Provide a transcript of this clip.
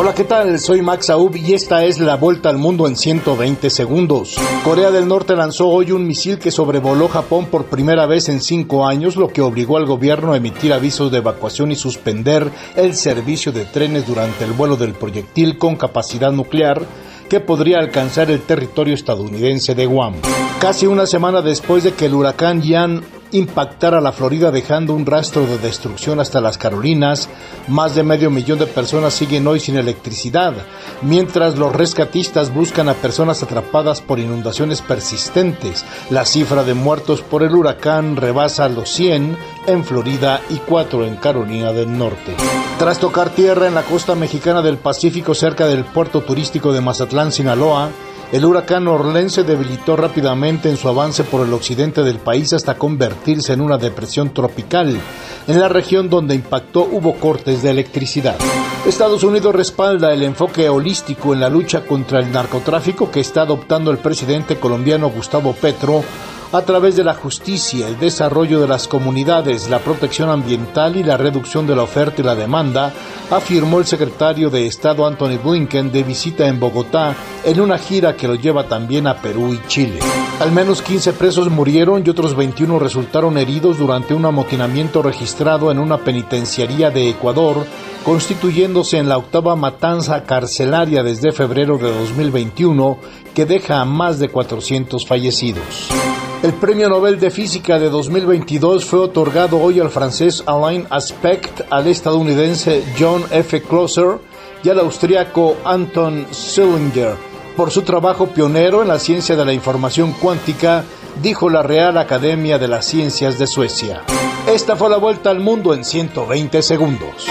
Hola, ¿qué tal? Soy Max Aub y esta es la vuelta al mundo en 120 segundos. Corea del Norte lanzó hoy un misil que sobrevoló Japón por primera vez en cinco años, lo que obligó al gobierno a emitir avisos de evacuación y suspender el servicio de trenes durante el vuelo del proyectil con capacidad nuclear que podría alcanzar el territorio estadounidense de Guam. Casi una semana después de que el huracán Yan impactar a la Florida dejando un rastro de destrucción hasta las Carolinas. Más de medio millón de personas siguen hoy sin electricidad, mientras los rescatistas buscan a personas atrapadas por inundaciones persistentes. La cifra de muertos por el huracán rebasa los 100 en Florida y 4 en Carolina del Norte. Tras tocar tierra en la costa mexicana del Pacífico cerca del puerto turístico de Mazatlán, Sinaloa, el huracán Orlen se debilitó rápidamente en su avance por el occidente del país hasta convertirse en una depresión tropical. En la región donde impactó hubo cortes de electricidad. Estados Unidos respalda el enfoque holístico en la lucha contra el narcotráfico que está adoptando el presidente colombiano Gustavo Petro a través de la justicia, el desarrollo de las comunidades, la protección ambiental y la reducción de la oferta y la demanda, afirmó el secretario de Estado Anthony Blinken de visita en Bogotá en una gira que lo lleva también a Perú y Chile. Al menos 15 presos murieron y otros 21 resultaron heridos durante un amotinamiento registrado en una penitenciaría de Ecuador, constituyéndose en la octava matanza carcelaria desde febrero de 2021 que deja a más de 400 fallecidos. El Premio Nobel de Física de 2022 fue otorgado hoy al francés Alain Aspect, al estadounidense John F. Closer y al austriaco Anton Schillinger por su trabajo pionero en la ciencia de la información cuántica, dijo la Real Academia de las Ciencias de Suecia. Esta fue la vuelta al mundo en 120 segundos.